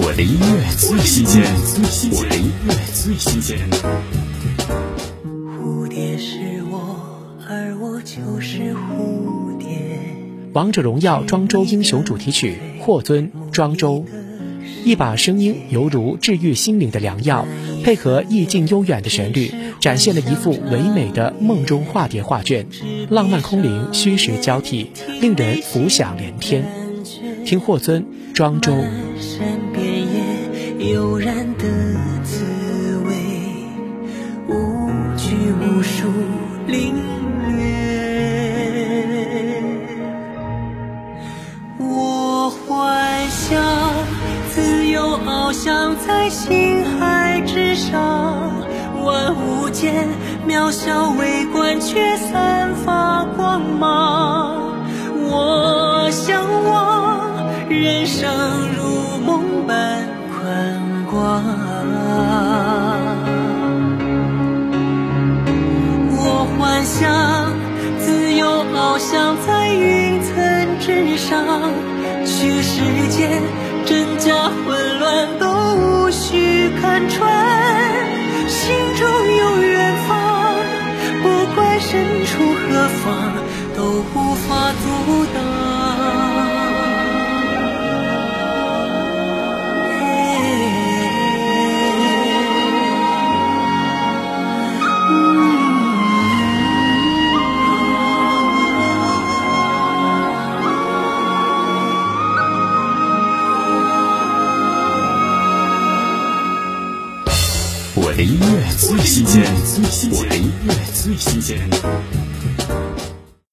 我的音乐最新鲜，我的音乐最新鲜。蝴蝶是我，而我就是蝴蝶。《王者荣耀》庄周英雄主题曲《霍尊庄周》，一把声音犹如治愈心灵的良药，配合意境悠远的旋律，展现了一幅唯美的梦中化蝶画卷，浪漫空灵，虚实交替，令人浮想联天。听霍尊庄周。悠然的滋味，无拘无束，领略。我幻想自由翱翔在星海之上，万物间渺小微观，却散发光芒。我向往人生如。梦般宽广，我幻想自由翱翔在云层之上，去世间真假混乱都无需看穿，心中有远方，不管身处何方，都无法阻挡。的音乐最新鲜，我的音乐最新鲜。